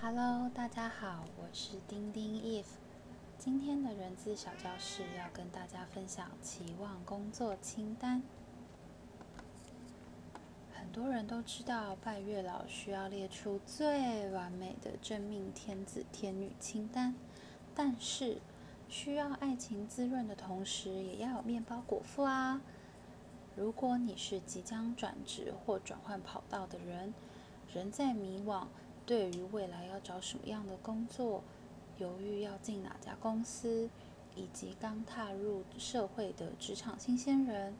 Hello，大家好，我是丁丁 If。今天的人资小教室要跟大家分享期望工作清单。很多人都知道拜月老需要列出最完美的真命天子天女清单，但是需要爱情滋润的同时，也要有面包果腹啊。如果你是即将转职或转换跑道的人，人在迷惘，对于未来要找什么样的工作，犹豫要进哪家公司，以及刚踏入社会的职场新鲜人，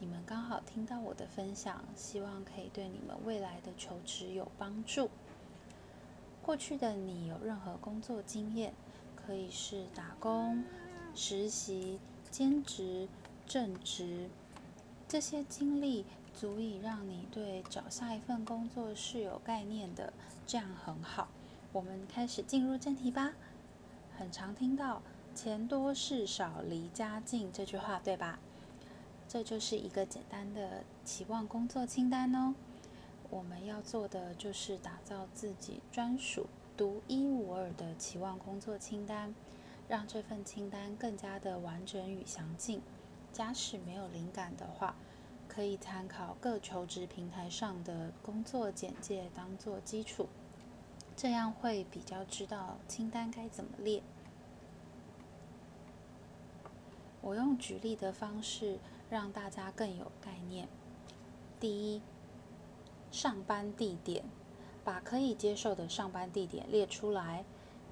你们刚好听到我的分享，希望可以对你们未来的求职有帮助。过去的你有任何工作经验，可以是打工、实习、兼职、正职。这些经历足以让你对找下一份工作是有概念的，这样很好。我们开始进入正题吧。很常听到“钱多事少离家近”这句话，对吧？这就是一个简单的期望工作清单哦。我们要做的就是打造自己专属、独一无二的期望工作清单，让这份清单更加的完整与详尽。假使没有灵感的话，可以参考各求职平台上的工作简介当做基础，这样会比较知道清单该怎么列。我用举例的方式让大家更有概念。第一，上班地点，把可以接受的上班地点列出来。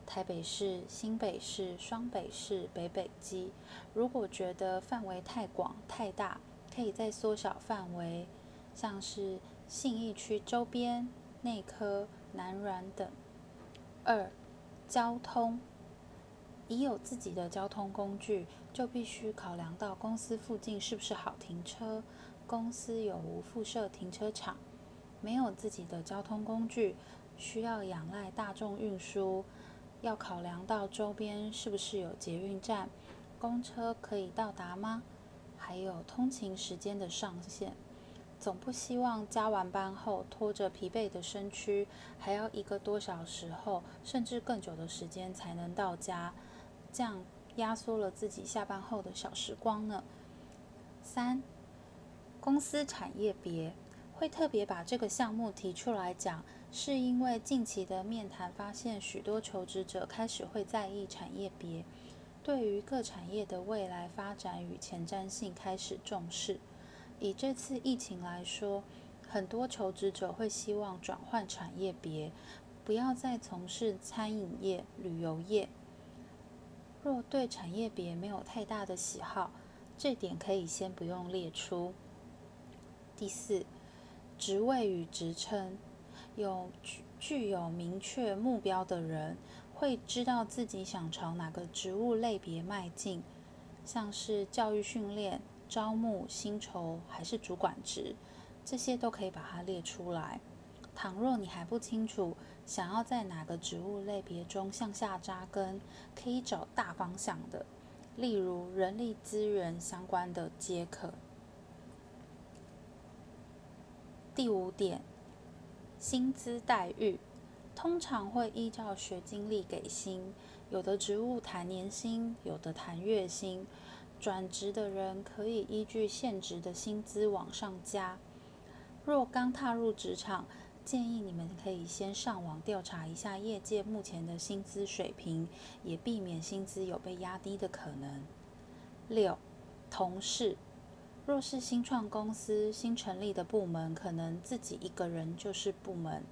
台北市、新北市、双北市、北北基。如果觉得范围太广太大，可以再缩小范围，像是信义区周边、内科、南软等。二、交通，已有自己的交通工具，就必须考量到公司附近是不是好停车，公司有无附设停车场。没有自己的交通工具，需要仰赖大众运输。要考量到周边是不是有捷运站，公车可以到达吗？还有通勤时间的上限，总不希望加完班后拖着疲惫的身躯，还要一个多小时后，甚至更久的时间才能到家，这样压缩了自己下班后的小时光呢。三，公司产业别。会特别把这个项目提出来讲，是因为近期的面谈发现，许多求职者开始会在意产业别，对于各产业的未来发展与前瞻性开始重视。以这次疫情来说，很多求职者会希望转换产业别，不要再从事餐饮业、旅游业。若对产业别没有太大的喜好，这点可以先不用列出。第四。职位与职称，有具具有明确目标的人，会知道自己想朝哪个职务类别迈进，像是教育训练、招募、薪酬还是主管职，这些都可以把它列出来。倘若你还不清楚想要在哪个职务类别中向下扎根，可以找大方向的，例如人力资源相关的皆可。第五点，薪资待遇通常会依照学经历给薪，有的职务谈年薪，有的谈月薪。转职的人可以依据现职的薪资往上加。若刚踏入职场，建议你们可以先上网调查一下业界目前的薪资水平，也避免薪资有被压低的可能。六，同事。若是新创公司、新成立的部门，可能自己一个人就是部门，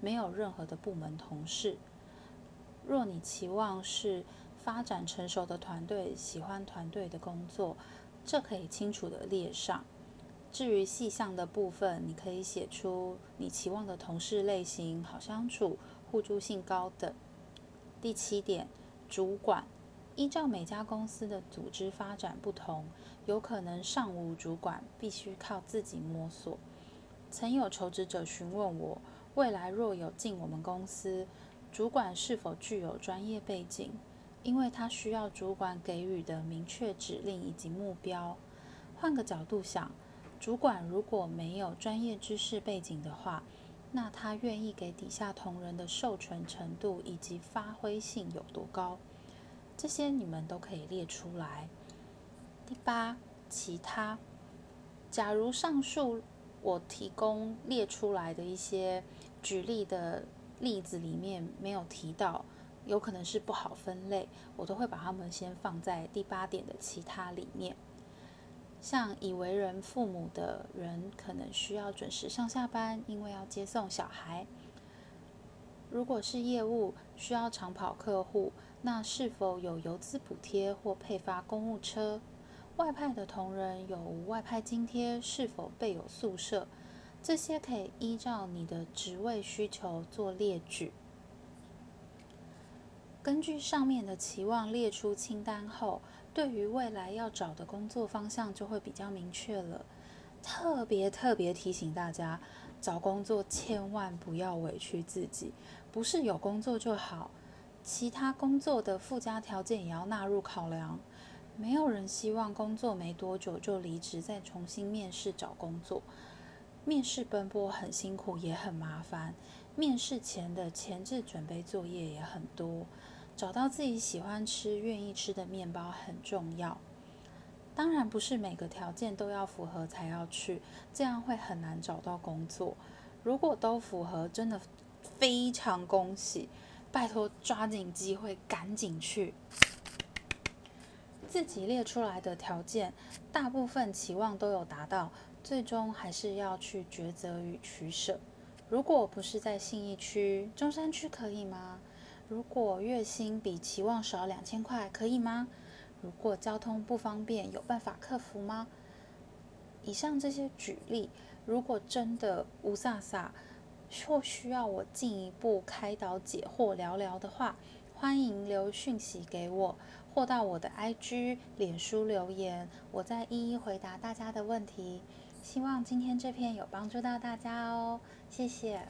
没有任何的部门同事。若你期望是发展成熟的团队，喜欢团队的工作，这可以清楚的列上。至于细项的部分，你可以写出你期望的同事类型、好相处、互助性高等。第七点，主管。依照每家公司的组织发展不同，有可能尚无主管，必须靠自己摸索。曾有求职者询问我，未来若有进我们公司，主管是否具有专业背景？因为他需要主管给予的明确指令以及目标。换个角度想，主管如果没有专业知识背景的话，那他愿意给底下同仁的授权程度以及发挥性有多高？这些你们都可以列出来。第八，其他。假如上述我提供列出来的一些举例的例子里面没有提到，有可能是不好分类，我都会把它们先放在第八点的其他里面。像已为人父母的人，可能需要准时上下班，因为要接送小孩。如果是业务需要长跑客户，那是否有游资补贴或配发公务车？外派的同仁有无外派津贴，是否备有宿舍？这些可以依照你的职位需求做列举。根据上面的期望列出清单后，对于未来要找的工作方向就会比较明确了。特别特别提醒大家，找工作千万不要委屈自己，不是有工作就好，其他工作的附加条件也要纳入考量。没有人希望工作没多久就离职，再重新面试找工作。面试奔波很辛苦，也很麻烦。面试前的前置准备作业也很多。找到自己喜欢吃、愿意吃的面包很重要。当然，不是每个条件都要符合才要去，这样会很难找到工作。如果都符合，真的非常恭喜！拜托，抓紧机会，赶紧去。自己列出来的条件，大部分期望都有达到，最终还是要去抉择与取舍。如果不是在信义区、中山区，可以吗？如果月薪比期望少两千块，可以吗？如果交通不方便，有办法克服吗？以上这些举例，如果真的无飒飒，或需要我进一步开导解惑聊聊的话，欢迎留讯息给我。或到我的 IG、脸书留言，我再一一回答大家的问题。希望今天这篇有帮助到大家哦，谢谢。